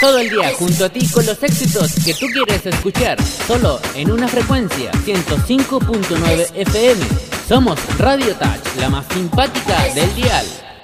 Todo el día junto a ti con los éxitos que tú quieres escuchar, solo en una frecuencia 105.9 FM. Somos Radio Touch, la más simpática del dial.